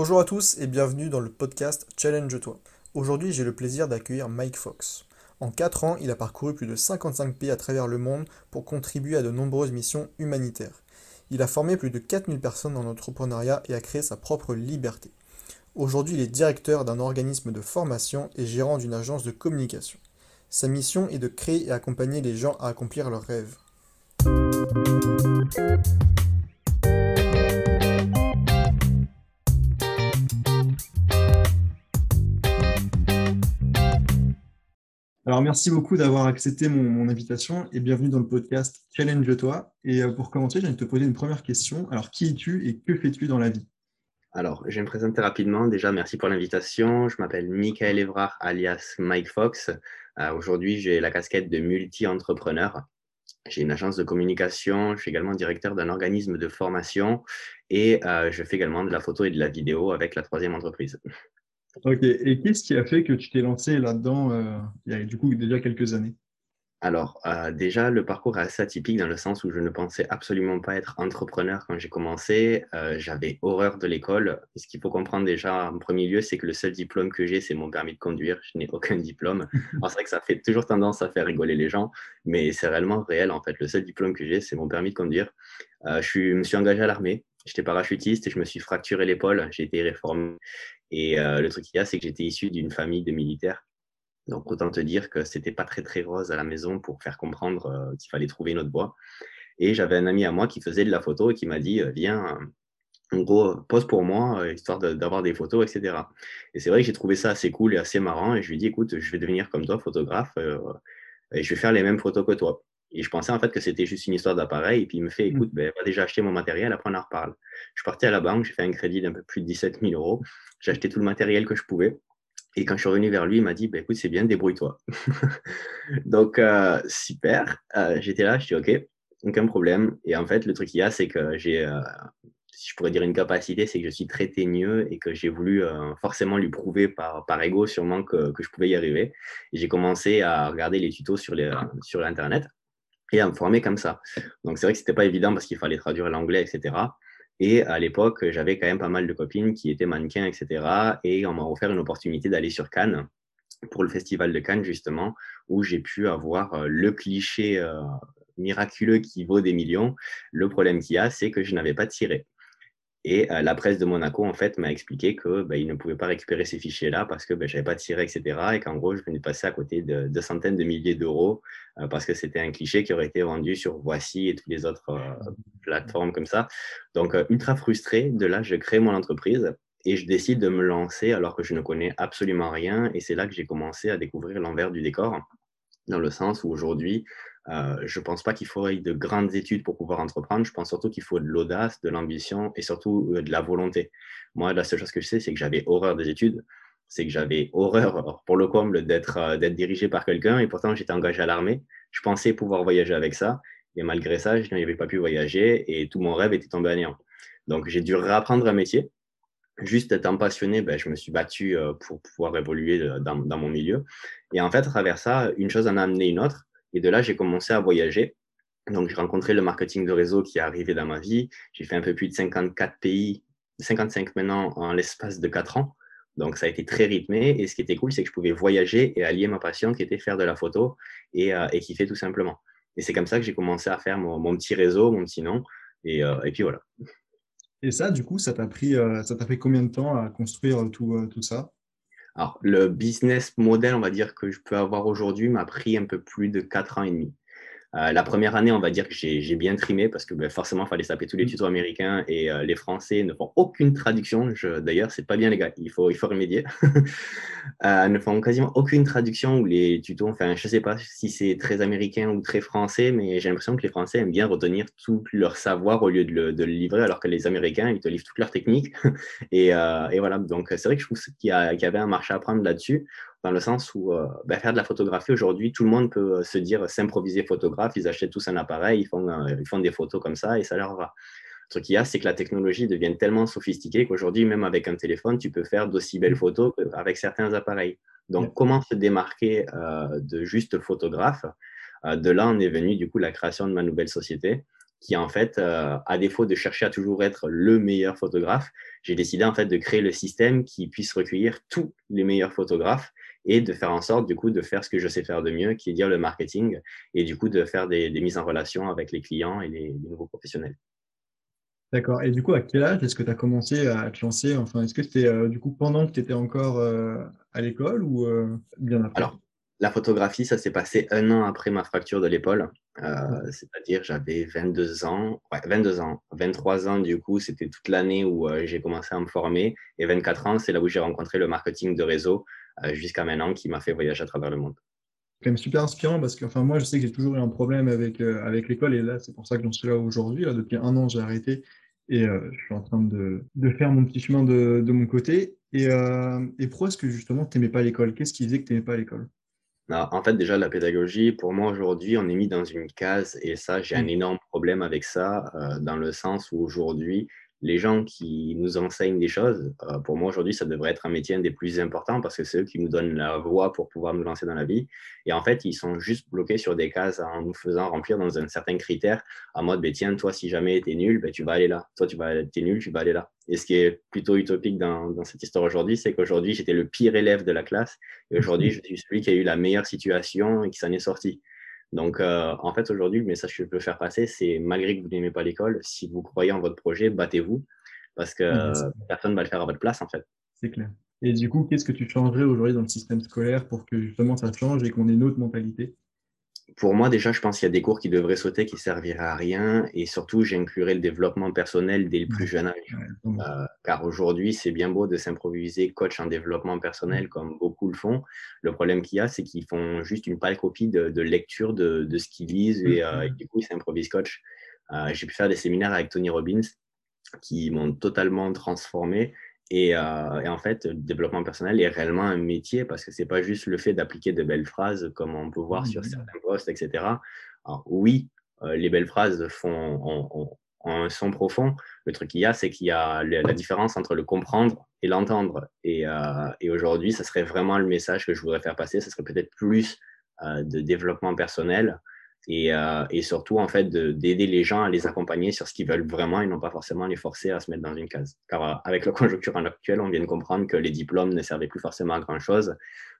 Bonjour à tous et bienvenue dans le podcast Challenge-toi. Aujourd'hui, j'ai le plaisir d'accueillir Mike Fox. En 4 ans, il a parcouru plus de 55 pays à travers le monde pour contribuer à de nombreuses missions humanitaires. Il a formé plus de 4000 personnes dans l'entrepreneuriat et a créé sa propre liberté. Aujourd'hui, il est directeur d'un organisme de formation et gérant d'une agence de communication. Sa mission est de créer et accompagner les gens à accomplir leurs rêves. Alors, merci beaucoup d'avoir accepté mon, invitation et bienvenue dans le podcast Challenge-toi. Et euh, pour commencer, envie de te poser une première question. Alors, qui es-tu et que fais-tu dans la vie? Alors, je vais me présenter rapidement. Déjà, merci pour l'invitation. Je m'appelle Michael Evrard, alias Mike Fox. Euh, aujourd'hui, j'ai la casquette de multi-entrepreneur. J'ai une agence de communication, je suis également directeur d'un organisme de formation et euh, je fais également de la photo et de la vidéo avec la troisième entreprise. Ok, et qu'est-ce qui a fait que tu t'es lancé là-dedans euh, il y a du coup déjà quelques années? Alors, euh, déjà, le parcours est assez atypique dans le sens où je ne pensais absolument pas être entrepreneur quand j'ai commencé. Euh, j'avais horreur de l'école. Ce qu'il faut comprendre déjà en premier lieu, c'est que le seul diplôme que j'ai, c'est mon permis de conduire. Je n'ai aucun diplôme. c'est vrai que ça fait toujours tendance à faire rigoler les gens, mais c'est réellement réel en fait. Le seul diplôme que j'ai, c'est mon permis de conduire. je me suis engagé à l'armée. J'étais parachutiste et je me suis fracturé l'épaule. J'ai été réformé. Et euh, le truc qu'il y a, c'est que j'étais issu d'une famille de militaires. Donc, autant te dire que c'était pas très, très rose à la maison pour faire comprendre euh, qu'il fallait trouver une autre voie. Et j'avais un ami à moi qui faisait de la photo et qui m'a dit euh, Viens, en gros, pose pour moi, histoire d'avoir des photos, etc. Et c'est vrai que j'ai trouvé ça assez cool et assez marrant. Et je lui ai dit Écoute, je vais devenir comme toi, photographe, et je vais faire les mêmes photos que toi. Et je pensais en fait que c'était juste une histoire d'appareil. Et puis il me fait mmh. écoute, ben, va déjà acheter mon matériel, après on en reparle. Je suis parti à la banque, j'ai fait un crédit d'un peu plus de 17 000 euros. J'ai acheté tout le matériel que je pouvais. Et quand je suis revenu vers lui, il m'a dit ben, écoute, c'est bien, débrouille-toi. Donc euh, super. Euh, j'étais là, je dis ok, aucun problème. Et en fait, le truc qu'il y a, c'est que j'ai, euh, si je pourrais dire une capacité, c'est que je suis très teigneux et que j'ai voulu forcément lui prouver par, par ego sûrement que, que je pouvais y arriver. J'ai commencé à regarder les tutos sur, les, sur l'Internet et à me former comme ça. Donc c'est vrai que c'était pas évident parce qu'il fallait traduire l'anglais, etc. Et à l'époque, j'avais quand même pas mal de copines qui étaient mannequins, etc. Et on m'a offert une opportunité d'aller sur Cannes pour le festival de Cannes justement, où j'ai pu avoir euh, le cliché euh, miraculeux qui vaut des millions. Le problème qu'il y a, c'est que je n'avais pas tiré. Et euh, la presse de Monaco, en fait, m'a expliqué qu'il bah, ne pouvait pas récupérer ces fichiers-là parce que bah, je n'avais pas tiré, etc. Et qu'en gros, je venais de passer à côté de, centaines de milliers d'euros euh, parce que c'était un cliché qui aurait été vendu sur Voici et toutes les autres euh, plateformes comme ça. Donc, ultra frustré. De là, je crée mon entreprise et je décide de me lancer alors que je ne connais absolument rien. Et c'est là que j'ai commencé à découvrir l'envers du décor, dans le sens où aujourd'hui, euh, je ne pense pas qu'il faudrait de grandes études pour pouvoir entreprendre. Je pense surtout qu'il faut de l'audace, de l'ambition et surtout euh, de la volonté. Moi, la seule chose que je sais, c'est que j'avais horreur des études. C'est que j'avais horreur, pour le comble, d'être euh, d'être dirigé par quelqu'un et pourtant j'étais engagé à l'armée. Je pensais pouvoir voyager avec ça. Et malgré ça, je n'avais pas pu voyager et tout mon rêve était tombé à néant. Donc, j'ai dû réapprendre un métier. Juste étant passionné, ben, je me suis battu pour pouvoir évoluer dans, dans, mon milieu. Et en fait, à travers ça, une chose en a amené une autre. Et de là, j'ai commencé à voyager. Donc, j'ai rencontré le marketing de réseau qui est arrivé dans ma vie. J'ai fait un peu plus de 54 pays, 55 maintenant en l'espace de 4 ans. Donc, ça a été très rythmé. Et ce qui était cool, c'est que je pouvais voyager et allier ma passion qui était faire de la photo et, euh, et kiffer tout simplement. Et c'est comme ça que j'ai commencé à faire mon, petit réseau, mon petit nom. Et, euh, et, puis voilà. Et ça, du coup, ça t'a pris, euh, pris combien de temps à construire tout, tout ça? Alors, le business model, on va dire, que je peux avoir aujourd'hui m'a pris un peu plus de 4 ans et demi. Euh, la première année, on va dire que j'ai bien trimé parce que ben, forcément, il fallait s'appeler tous les mm. tutos américains et euh, les Français ne font aucune traduction. D'ailleurs, c'est pas bien, les gars. Il faut, il faut remédier. euh, ne font quasiment aucune traduction ou les tutos. Enfin, je sais pas si c'est très américain ou très français, mais j'ai l'impression que les Français aiment bien retenir tout leur savoir au lieu de le, de le, livrer, alors que les Américains, ils te livrent toute leur technique. et, et, voilà. Donc, c'est vrai que je trouve qu'il y, y, avait un marché à prendre là-dessus dans le sens où euh, ben, faire de la photographie aujourd'hui, tout le monde peut euh, se dire s'improviser photographe, ils achètent tous un appareil, ils font, euh, ils font des photos comme ça et ça leur va. Le truc qu'il y a, c'est que la technologie devient tellement sophistiquée qu'aujourd'hui, même avec un téléphone, tu peux faire d'aussi belles photos qu'avec certains appareils. Donc, comment se démarquer de juste photographe? De là, on est venu du coup la création de ma nouvelle société qui en fait, à défaut de chercher à toujours être le meilleur photographe, j'ai décidé en fait de créer le système qui puisse recueillir tous les meilleurs photographes et de faire en sorte du coup de faire ce que je sais faire de mieux, qui est dire le marketing, et du coup de faire des, mises en relation avec les clients et les nouveaux professionnels. D'accord. Et du coup, à quel âge est-ce que tu as commencé à te lancer? Enfin, est-ce que c'était euh, du coup pendant que tu étais encore euh, à l'école ou euh, bien après? Alors, la photographie, ça s'est passé un an après ma fracture de l'épaule. C'est-à-dire, j'avais 22 ans. Ouais, 22 ans. 23 ans, du coup, c'était toute l'année où j'ai commencé à me former. Et 24 ans, c'est là où j'ai rencontré le marketing de réseau jusqu'à maintenant qui m'a fait voyager à travers le monde quand même super inspirant parce que enfin, moi, je sais que j'ai toujours eu un problème avec, avec l'école et là, c'est pour ça que j'en suis là aujourd'hui. Depuis un an, j'ai arrêté et euh, je suis en train de, de, faire mon petit chemin de, de mon côté. Et, euh, et pourquoi est-ce que justement tu n'aimais pas l'école? Qu'est-ce qui disait que tu n'aimais pas l'école? En fait, déjà, la pédagogie, pour moi, aujourd'hui, on est mis dans une case et ça, j'ai un mmh. énorme problème avec ça, euh, dans le sens où aujourd'hui, les gens qui nous enseignent des choses, euh, pour moi aujourd'hui, ça devrait être un métier un des plus importants parce que c'est eux qui nous donnent la voie pour pouvoir nous lancer dans la vie. Et en fait, ils sont juste bloqués sur des cases en nous faisant remplir dans un certain critère, en mode, ben, tiens, toi, si jamais tu es nul, ben, tu vas aller là. Toi, tu vas es nul, tu vas aller là. Et ce qui est plutôt utopique dans, dans cette histoire aujourd'hui, c'est qu'aujourd'hui, j'étais le pire élève de la classe et aujourd'hui, je suis celui qui a eu la meilleure situation et qui s'en est sorti. Donc, euh, en fait, aujourd'hui, le message que je peux faire passer, c'est malgré que vous n'aimez pas l'école, si vous croyez en votre projet, battez-vous parce que personne ne va le faire à votre place, en fait. C'est clair. Et du coup, qu'est-ce que tu changerais aujourd'hui dans le système scolaire pour que justement ça change et qu'on ait une autre mentalité? Pour moi, déjà, je pense qu'il y a des cours qui devraient sauter, qui serviraient à rien. Et surtout, j'inclurais le développement personnel dès le plus jeune âge. Euh, car aujourd'hui, c'est bien beau de s'improviser coach en développement personnel comme beaucoup le font. Le problème qu'il y a, c'est qu'ils font juste une pâle copie de, lecture de, ce qu'ils lisent et, euh, du coup, ils s'improvisent coach. Euh, j'ai pu faire des séminaires avec Tony Robbins qui m'ont totalement transformé euh, et, en fait, le développement personnel est réellement un métier parce que ce n'est pas juste le fait d'appliquer de belles phrases comme on peut voir sur certains posts, etc. Alors, oui, euh, les belles phrases font, ont, un son profond. Le truc qu'il y a, c'est qu'il y a la différence entre le comprendre et l'entendre. Et, euh, et aujourd'hui, ça serait vraiment le message que je voudrais faire passer. Ce serait peut-être plus de développement personnel euh, et, surtout en fait d'aider les gens à les accompagner sur ce qu'ils veulent vraiment et non pas forcément les forcer à se mettre dans une case. Car euh, avec la conjoncture actuelle, on vient de comprendre que les diplômes ne servaient plus forcément à grand chose,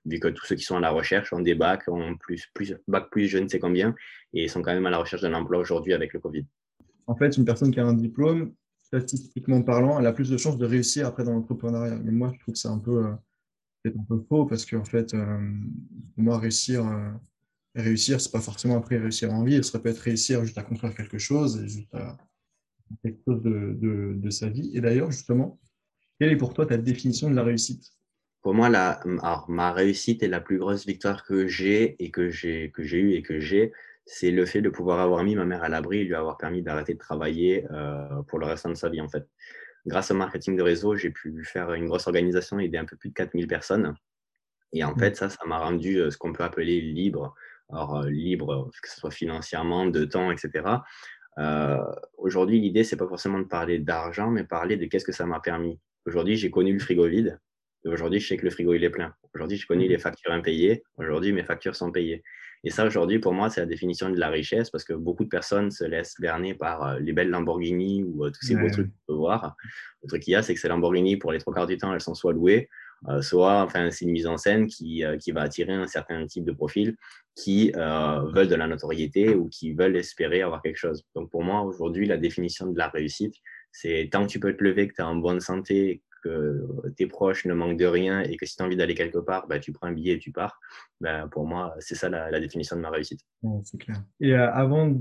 vu que tous ceux qui sont à la recherche ont des bacs, ont plus, plus bac plus je ne sais combien, et sont quand même à la recherche d'un emploi aujourd'hui avec le Covid. En fait, une personne qui a un diplôme, statistiquement parlant, elle a plus de chances de réussir après dans l'entrepreneuriat. Mais moi, je trouve que c'est un euh, un peu faux parce qu'en fait, pour moi, réussir réussir, c'est pas forcément après réussir en vie, ça peut être réussir juste à construire quelque chose, et juste à quelque chose de, de, sa vie. Et d'ailleurs, justement, quelle est pour toi ta définition de la réussite? Pour moi, la, alors, ma réussite est la plus grosse victoire que j'ai et que j'ai que j'ai eu et que j'ai, c'est le fait de pouvoir avoir mis ma mère à l'abri et lui avoir permis d'arrêter de travailler euh, pour le restant de sa vie en fait. Grâce au marketing de réseau, j'ai pu faire une grosse organisation et aider un peu plus de 4000 personnes. Et en mmh. fait, ça, ça m'a rendu euh, ce qu'on peut appeler libre, alors, euh, libre, que ce soit financièrement, de temps, etc. Euh, aujourd'hui, l'idée, c'est pas forcément de parler d'argent, mais parler de qu'est-ce que ça m'a permis. Aujourd'hui, j'ai connu le frigo vide. Aujourd'hui, je sais que le frigo, il est plein. Aujourd'hui, j'ai connu mmh. les factures impayées. Aujourd'hui, mes factures sont payées. Et ça, aujourd'hui, pour moi, c'est la définition de la richesse parce que beaucoup de personnes se laissent berner par euh, les belles Lamborghini ou tous ces beaux trucs qu'on peut voir. Le truc qu'il y a, c'est que ces Lamborghini, pour les trois quarts du temps, elles sont soit louées, euh, soit enfin, c'est une mise en scène qui, euh, qui, va attirer un certain type de profil qui euh, veulent de la notoriété ou qui veulent espérer avoir quelque chose. Donc pour moi, aujourd'hui, la définition de la réussite, c'est tant que tu peux te lever, que tu es en bonne santé, que tes proches ne manquent de rien et que si tu as envie d'aller quelque part, bah, tu prends un billet et tu pars. Bah, pour moi, c'est ça la, définition de ma réussite. c'est clair. Et avant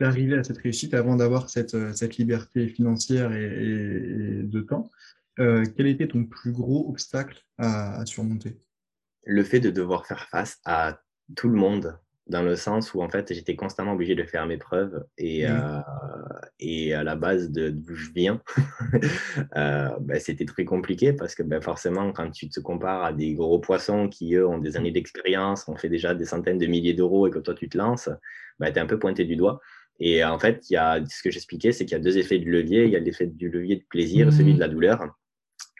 d'arriver à cette réussite, avant d'avoir cette, cette, liberté financière et de temps, euh, quel était ton plus gros obstacle à, surmonter? Le fait de devoir faire face à tout le monde, dans le sens où en fait j'étais constamment obligé de faire mes preuves et, euh, et à la base de d'où je viens, euh, ben, c'était très compliqué parce que ben, forcément quand tu te compares à des gros poissons qui eux ont des années d'expérience, ont fait déjà des centaines de milliers d'euros et que toi tu te lances, ben, tu es un peu pointé du doigt. Et en fait, il y a, ce que j'expliquais, c'est qu'il y a deux effets de levier. Il y a l'effet du levier de plaisir et celui de la douleur.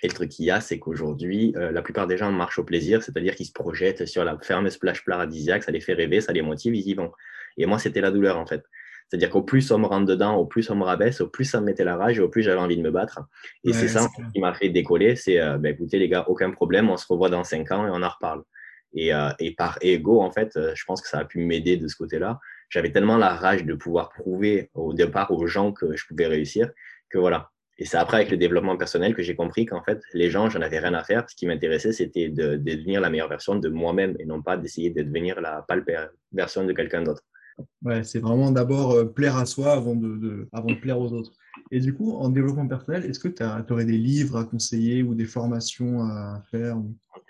Et le truc qu'il y a, c'est qu'aujourd'hui, euh, la plupart des gens marchent au plaisir, c'est-à-dire qu'ils se projettent sur la ferme splash paradisiaque, ça les fait rêver, ça les motive, ils y vont. Et moi, c'était la douleur, en fait. C'est-à-dire qu'au plus on me rentre dedans, au plus on me rabaisse, au plus ça me mettait la rage et au plus j'avais envie de me battre. Et c'est ça qui m'a fait décoller. C'est, euh, ben, écoutez les gars, aucun problème, on se revoit dans cinq ans et on en reparle. Et, euh, et par ego, en fait, je pense que ça a pu m'aider de ce côté-là. J'avais tellement la rage de pouvoir prouver au départ aux gens que je pouvais réussir que voilà, et c'est après, avec le développement personnel, que j'ai compris qu'en fait, les gens, j'en avais rien à faire. Ce qui m'intéressait, c'était de, devenir la meilleure version de moi-même et non pas d'essayer de devenir la pâle version de quelqu'un d'autre. Ouais, c'est vraiment d'abord euh, plaire à soi avant de, avant de plaire aux autres. Et du coup, en développement personnel, est-ce que tu aurais des livres à conseiller ou des formations à faire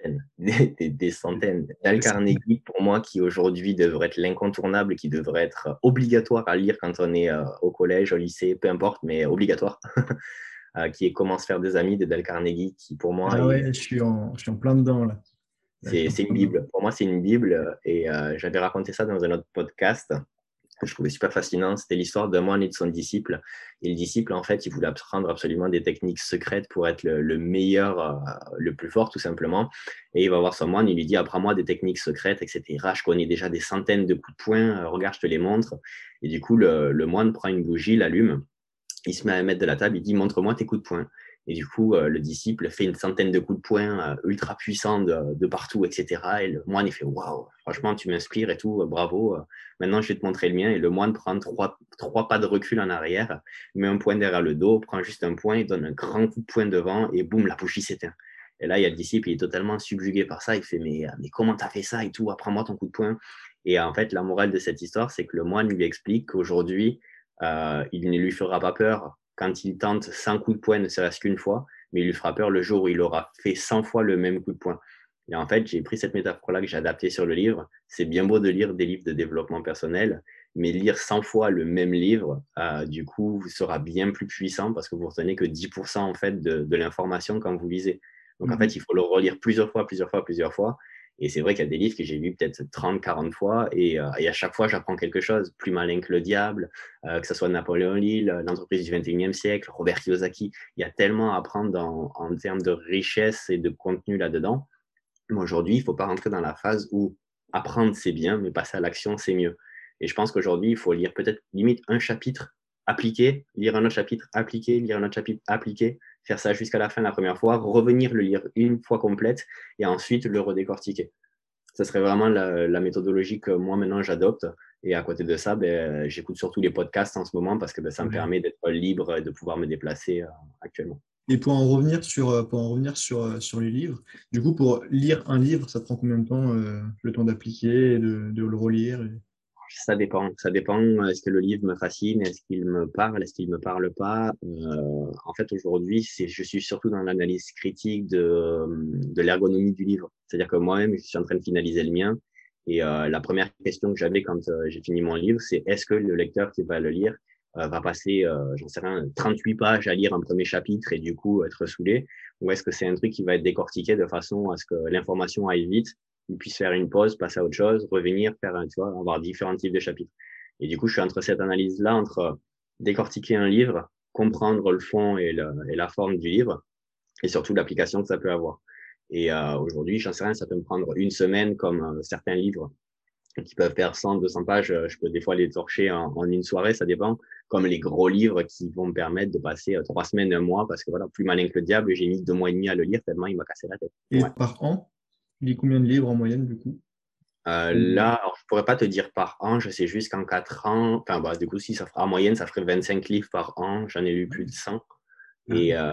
des, des, centaines. Dale Carnegie, pour moi, qui aujourd'hui devrait être l'incontournable, qui devrait être obligatoire à lire quand on est euh, au collège, au lycée, peu importe, mais obligatoire. Euh, qui est Comment se faire des amis de Dale Carnegie, qui pour moi. Ah ouais, je, suis en, je suis en plein dedans là. C'est une Bible. Pour moi, c'est une Bible. Et euh, j'avais raconté ça dans un autre podcast que je trouvais super fascinant. C'était l'histoire d'un moine et de son disciple. Et le disciple, en fait, il voulait apprendre absolument des techniques secrètes pour être le, meilleur, euh, le plus fort, tout simplement. Et il va voir son moine, il lui dit Apprends-moi des techniques secrètes, etc. Je connais déjà des centaines de coups de poing. Euh, regarde, je te les montre. Et du coup, le, le moine prend une bougie, l'allume. Il se met à mettre de la table. Il dit Montre-moi tes coups de poing. Et du coup, euh, le disciple fait une centaine de coups de poing euh, ultra puissants de, partout, etc. Et le moine, il fait Waouh, franchement, tu m'inspires et tout, euh, bravo. maintenant, je vais te montrer le mien. Et le moine prend trois, trois pas de recul en arrière, met un point derrière le dos, prend juste un point, donne un grand coup de poing devant et boum, la bougie s'éteint. Et là, il y a le disciple, il est totalement subjugué par ça. Il fait Mais, mais comment t'as fait ça et tout? Apprends-moi ton coup de poing. Et en fait, la morale de cette histoire, c'est que le moine lui explique qu'aujourd'hui, il ne lui fera pas peur quand il tente 100 coups de poing, ne serait-ce qu'une fois, mais il lui fera peur le jour où il aura fait 100 fois le même coup de poing. Et en fait, j'ai pris cette métaphore-là que j'ai adaptée sur le livre. C'est bien beau de lire des livres de développement personnel, mais lire 100 fois le même livre, euh, du coup, sera bien plus puissant parce que vous retenez que 10% en fait de, de l'information quand vous lisez. Donc, en mmh. fait, il faut le relire plusieurs fois, plusieurs fois, plusieurs fois. Et c'est vrai qu'il y a des livres que j'ai lus peut-être 30, 40 fois et, euh, et, à chaque fois, j'apprends quelque chose. Plus malin que le diable, euh, que ce soit Napoléon Hill, l'entreprise du 21e siècle, Robert Kiyosaki. Il y a tellement à apprendre en termes de richesse et de contenu là-dedans. Mais aujourd'hui, il ne faut pas rentrer dans la phase où apprendre, c'est bien, mais passer à l'action, c'est mieux. Et je pense qu'aujourd'hui, il faut lire peut-être limite un chapitre, appliquer, lire un autre chapitre, appliquer, lire un autre chapitre, appliquer, faire ça jusqu'à la fin la première fois, revenir le lire une fois complète et ensuite le redécortiquer. Ce serait vraiment la, méthodologie que moi maintenant j'adopte. Et à côté de ça, ben, j'écoute surtout les podcasts en ce moment parce que ben, ça me permet d'être libre et de pouvoir me déplacer euh, actuellement. Et pour en revenir sur, euh, pour en revenir sur, euh, sur les livres, du coup, pour lire un livre, ça prend combien de temps, le temps d'appliquer, de, de, le relire ça dépend. Ça dépend. Est-ce que le livre me fascine Est-ce qu'il me parle Est-ce qu'il me parle pas euh, En fait, aujourd'hui, je suis surtout dans l'analyse critique de, de l'ergonomie du livre. C'est-à-dire que moi-même, je suis en train de finaliser le mien. Et euh, la première question que j'avais quand euh, j'ai fini mon livre, c'est est-ce que le lecteur qui va le lire euh, va passer, euh, j'en sais rien, 38 pages à lire un premier chapitre et du coup être saoulé Ou est-ce que c'est un truc qui va être décortiqué de façon à ce que l'information aille vite il puisse faire une pause, passer à autre chose, revenir, faire, tu vois, avoir différents types de chapitres. Et du coup, je suis entre cette analyse-là, entre décortiquer un livre, comprendre le fond et, le, et, la forme du livre, et surtout l'application que ça peut avoir. Et euh, aujourd'hui, j'en sais rien, ça peut me prendre une semaine comme euh, certains livres qui peuvent faire 100, 200 pages. Euh, je peux des fois les torcher en, en, une soirée, ça dépend. Comme les gros livres qui vont me permettre de passer euh, trois semaines, un mois, parce que voilà, plus malin que le diable, j'ai mis deux mois et demi à le lire tellement il m'a cassé la tête. Et par an il lit combien de livres en moyenne, du coup? Euh, Là, je pourrais pas te dire par an, je sais juste qu'en 4 ans, enfin, bah, du coup, si ça fera, en moyenne, ça ferait 25 livres par an. J'en ai lu plus de 100. Ah. Et, euh,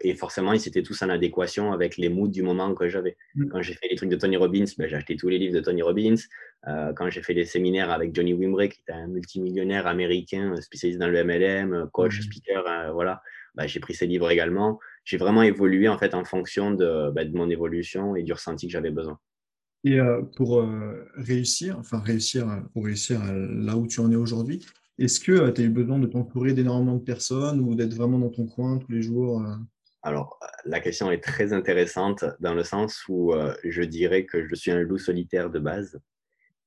et, forcément, ils étaient tous en adéquation avec les moods du moment que j'avais. Mm. Quand j'ai fait les trucs de Tony Robbins, ben, j'ai acheté tous les livres de Tony Robbins. Euh, quand j'ai fait des séminaires avec Johnny Wimbrey, qui était un multimillionnaire américain spécialisé dans le MLM, coach, mm. speaker, euh, voilà, ben, j'ai pris ses livres également j'ai vraiment évolué en fait en fonction de, bah, de, mon évolution et du ressenti que j'avais besoin. Et euh, pour euh, réussir, enfin réussir, pour réussir là où tu en es aujourd'hui, est-ce que euh, tu as eu besoin de t'entourer d'énormément de personnes ou d'être vraiment dans ton coin tous les jours Alors, la question est très intéressante dans le sens où je dirais que je suis un loup solitaire de base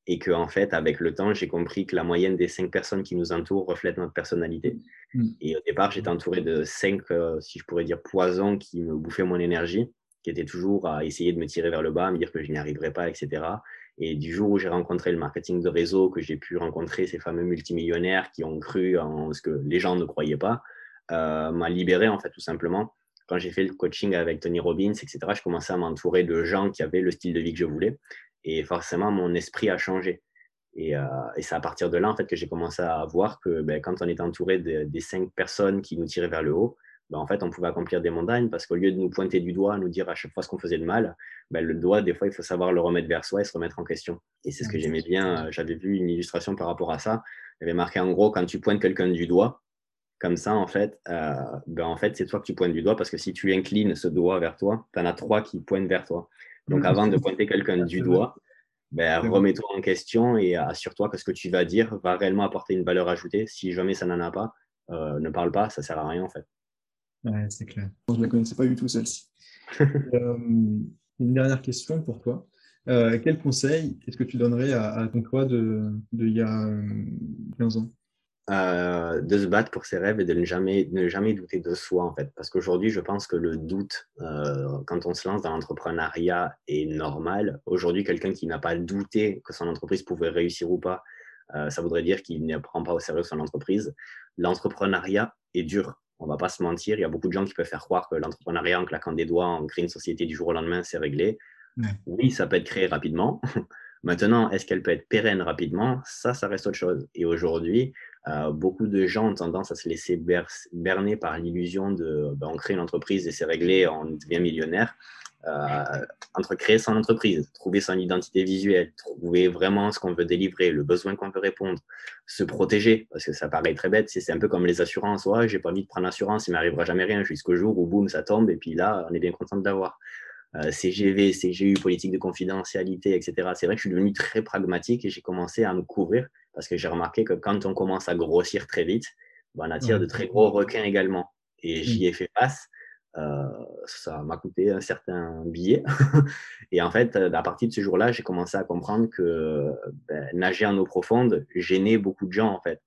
et que en fait, avec le temps, j'ai compris que la moyenne des cinq personnes qui nous entourent reflète notre personnalité. Mm. Et au départ, j'étais entouré de cinq, euh, si je pourrais dire, poisons qui me bouffaient mon énergie, qui était toujours à essayer de me tirer vers le bas, à me dire que je n'y arriverais pas, etc. Et du jour où j'ai rencontré le marketing de réseau, que j'ai pu rencontrer ces fameux multimillionnaires qui ont cru en ce que les gens ne croyaient pas, euh, m'a libéré en fait tout simplement. Quand j'ai fait le coaching avec Tony Robbins, etc., je commençais à m'entourer de gens qui avaient le style de vie que je voulais. Et forcément, mon esprit a changé. Et, euh, et c'est à partir de là en fait que j'ai commencé à voir que ben, quand on est entouré des cinq personnes qui nous tiraient vers le haut, ben, en fait, on pouvait accomplir des montagnes parce qu'au lieu de nous pointer du doigt, nous dire à chaque fois ce qu'on faisait de mal, ben, le doigt, des fois, il faut savoir le remettre vers soi et se remettre en question. Et c'est ce que j'aimais bien. J'avais vu une illustration par rapport à ça. Il avait marqué en gros, quand tu pointes quelqu'un du doigt, comme ça, en fait, euh, ben, en fait c'est toi que tu pointes du doigt parce que si tu inclines ce doigt vers toi, tu en as trois qui pointent vers toi. Donc, avant de pointer quelqu'un du doigt, ben, remets-toi en question et assure-toi que ce que tu vas dire va réellement apporter une valeur ajoutée. Si jamais ça n'en a pas, euh, ne parle pas, ça sert à rien en fait. Ouais, c'est clair. Je ne la connaissais pas du tout, celle-ci. Euh, une dernière question pour toi. Euh, quel conseil est-ce que tu donnerais à, ton toi de, de, il y a 15 ans? Euh, De se battre pour ses rêves et de ne jamais, ne jamais douter de soi, en fait. Parce qu'aujourd'hui, je pense que le doute, quand on se lance dans l'entrepreneuriat, est normal. Aujourd'hui, quelqu'un qui n'a pas douté que son entreprise pouvait réussir ou pas, ça voudrait dire qu'il ne prend pas au sérieux son entreprise. L'entrepreneuriat est dur on va pas se mentir, il y a beaucoup de gens qui peuvent faire croire que l'entrepreneuriat en claquant des doigts, on crée une société du jour au lendemain, c'est réglé. Oui, ça peut être créé rapidement. Maintenant, est-ce qu'elle peut être pérenne rapidement? Ça, ça reste autre chose. Et aujourd'hui, euh, beaucoup de gens ont tendance à se laisser berner par l'illusion de ben, on une entreprise et c'est réglé, on devient millionnaire. Euh, entre créer son entreprise, trouver son identité visuelle, trouver vraiment ce qu'on veut délivrer, le besoin qu'on veut répondre, se protéger, parce que ça paraît très bête, c'est un peu comme les assurances. Ouais, j'ai pas envie de prendre l'assurance, il m'arrivera jamais rien jusqu'au jour où boum, ça tombe, et puis là, on est bien content de l'avoir. Euh, CGV, CGU, politique de confidentialité, etc. C'est vrai que je suis devenu très pragmatique et j'ai commencé à me couvrir parce que j'ai remarqué que quand on commence à grossir très vite, ben, on attire de très gros requins également. Et j'y ai fait face. Euh, ça m'a coûté un certain billet. et en fait, à partir de ce jour-là, j'ai commencé à comprendre que ben, nager en eau profonde gênait beaucoup de gens, en fait.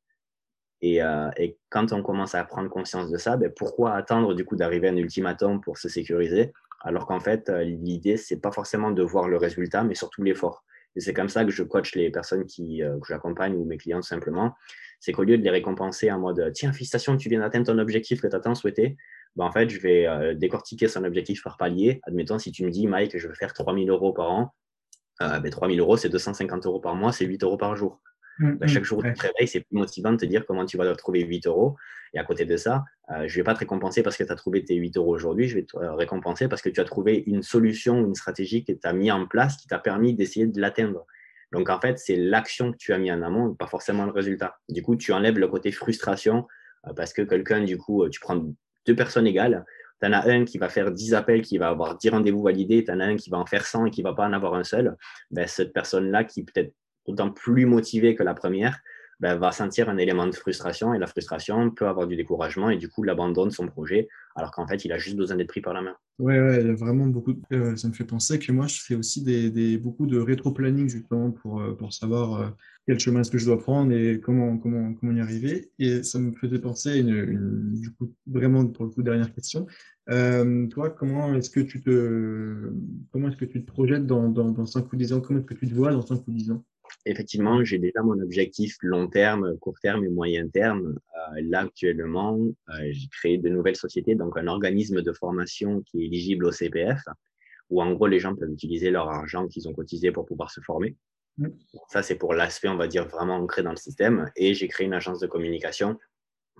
Et, euh, et quand on commence à prendre conscience de ça, ben, pourquoi attendre du coup d'arriver à un ultimatum pour se sécuriser? Alors qu'en fait, euh, l'idée, c'est pas forcément de voir le résultat, mais surtout l'effort. Et c'est comme ça que je coach les personnes qui, que j'accompagne ou mes clients simplement. C'est qu'au lieu de les récompenser en mode tiens, félicitations, tu viens d'atteindre ton objectif que tu as tant souhaité, bah, en fait, je vais euh, décortiquer son objectif par palier. Admettons, si tu me dis, Mike, je veux faire 3000 euros par an, euh, ben, 3000 euros, c'est 250 euros par mois, c'est 8 euros par jour. Mmh, bah, chaque mmh, jour où tu te réveilles, c'est plus motivant de te dire comment tu vas trouver 8 euros. Et à côté de ça, euh, je ne vais pas te récompenser parce que tu as trouvé tes 8 euros aujourd'hui, je vais te récompenser parce que tu as trouvé une solution, une stratégie que tu as mis en place qui t'a permis d'essayer de l'atteindre. Donc en fait, c'est l'action que tu as mis en amont, pas forcément le résultat. Du coup, tu enlèves le côté frustration parce que quelqu'un, du coup, tu prends deux personnes égales. Tu en as un qui va faire 10 appels, qui va avoir 10 rendez-vous validés, tu en as un qui va en faire 100 et qui ne va pas en avoir un seul. Ben, cette personne-là, qui peut-être autant plus motivée que la première, ben, va sentir un élément de frustration et la frustration peut avoir du découragement et du coup, il abandonne son projet alors qu'en fait, il a juste besoin d'être pris par la main. Oui, ouais, vraiment beaucoup. Euh, ça me fait penser que moi, je fais aussi des, beaucoup de rétro-planning justement pour, euh, pour savoir euh, quel chemin est-ce que je dois prendre et comment, comment, comment y arriver. Et ça me faisait penser une, du coup, vraiment pour le coup, dernière question. toi, comment est-ce que tu te, comment est-ce que tu te projettes dans, dans, dans 5 ou 10 ans? Comment est-ce que tu te vois dans 5 ou 10 ans? Effectivement, j'ai déjà mon objectif long terme, court terme et moyen terme. Euh, là, actuellement, euh, j'ai créé de nouvelles sociétés, donc un organisme de formation qui est éligible au CPF, où en gros, les gens peuvent utiliser leur argent qu'ils ont cotisé pour pouvoir se former. Mmh. Ça, c'est pour l'aspect, on va dire, vraiment ancré dans le système. Et j'ai créé une agence de communication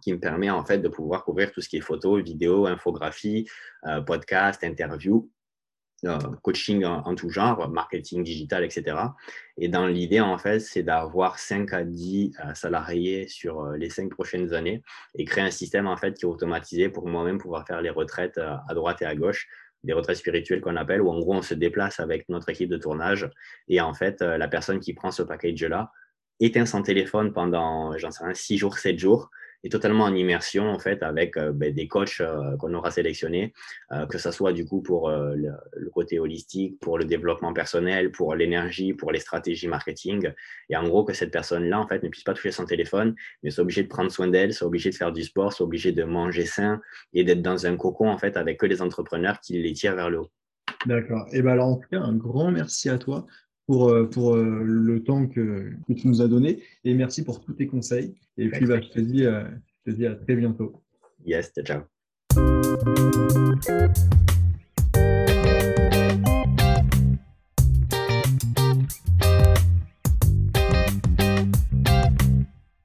qui me permet en fait de pouvoir couvrir tout ce qui est photo, vidéo, infographie, euh, podcast, interview coaching en, tout genre, marketing digital, etc. Et dans l'idée, en fait, c'est d'avoir 5 à 10 euh, salariés sur euh, les 5 prochaines années et créer un système, en fait, qui est automatisé pour moi-même pouvoir faire les retraites à droite et à gauche des retraites spirituelles qu'on appelle, où en gros on se déplace avec notre équipe de tournage et en fait la personne qui prend ce package-là éteint son téléphone pendant, j'en sais rien, 6 jours, 7 jours est totalement en immersion en fait avec euh, ben, des coachs euh, qu'on aura sélectionnés, euh, que ce soit du coup pour le, côté holistique, pour le développement personnel, pour l'énergie, pour les stratégies marketing. Et en gros que cette personne-là en fait ne puisse pas toucher son téléphone, mais soit obligée de prendre soin d'elle, soit obligée de faire du sport, soit obligée de manger sain et d'être dans un cocon en fait avec que les entrepreneurs qui les tirent vers le haut. D'accord. Et ben alors, en tout un grand merci à toi pour, euh, pour euh, le temps que, tu nous as donné et merci pour tous tes conseils. Et puis, bah, je, te dis, euh, je te dis à très bientôt. Yes, ciao.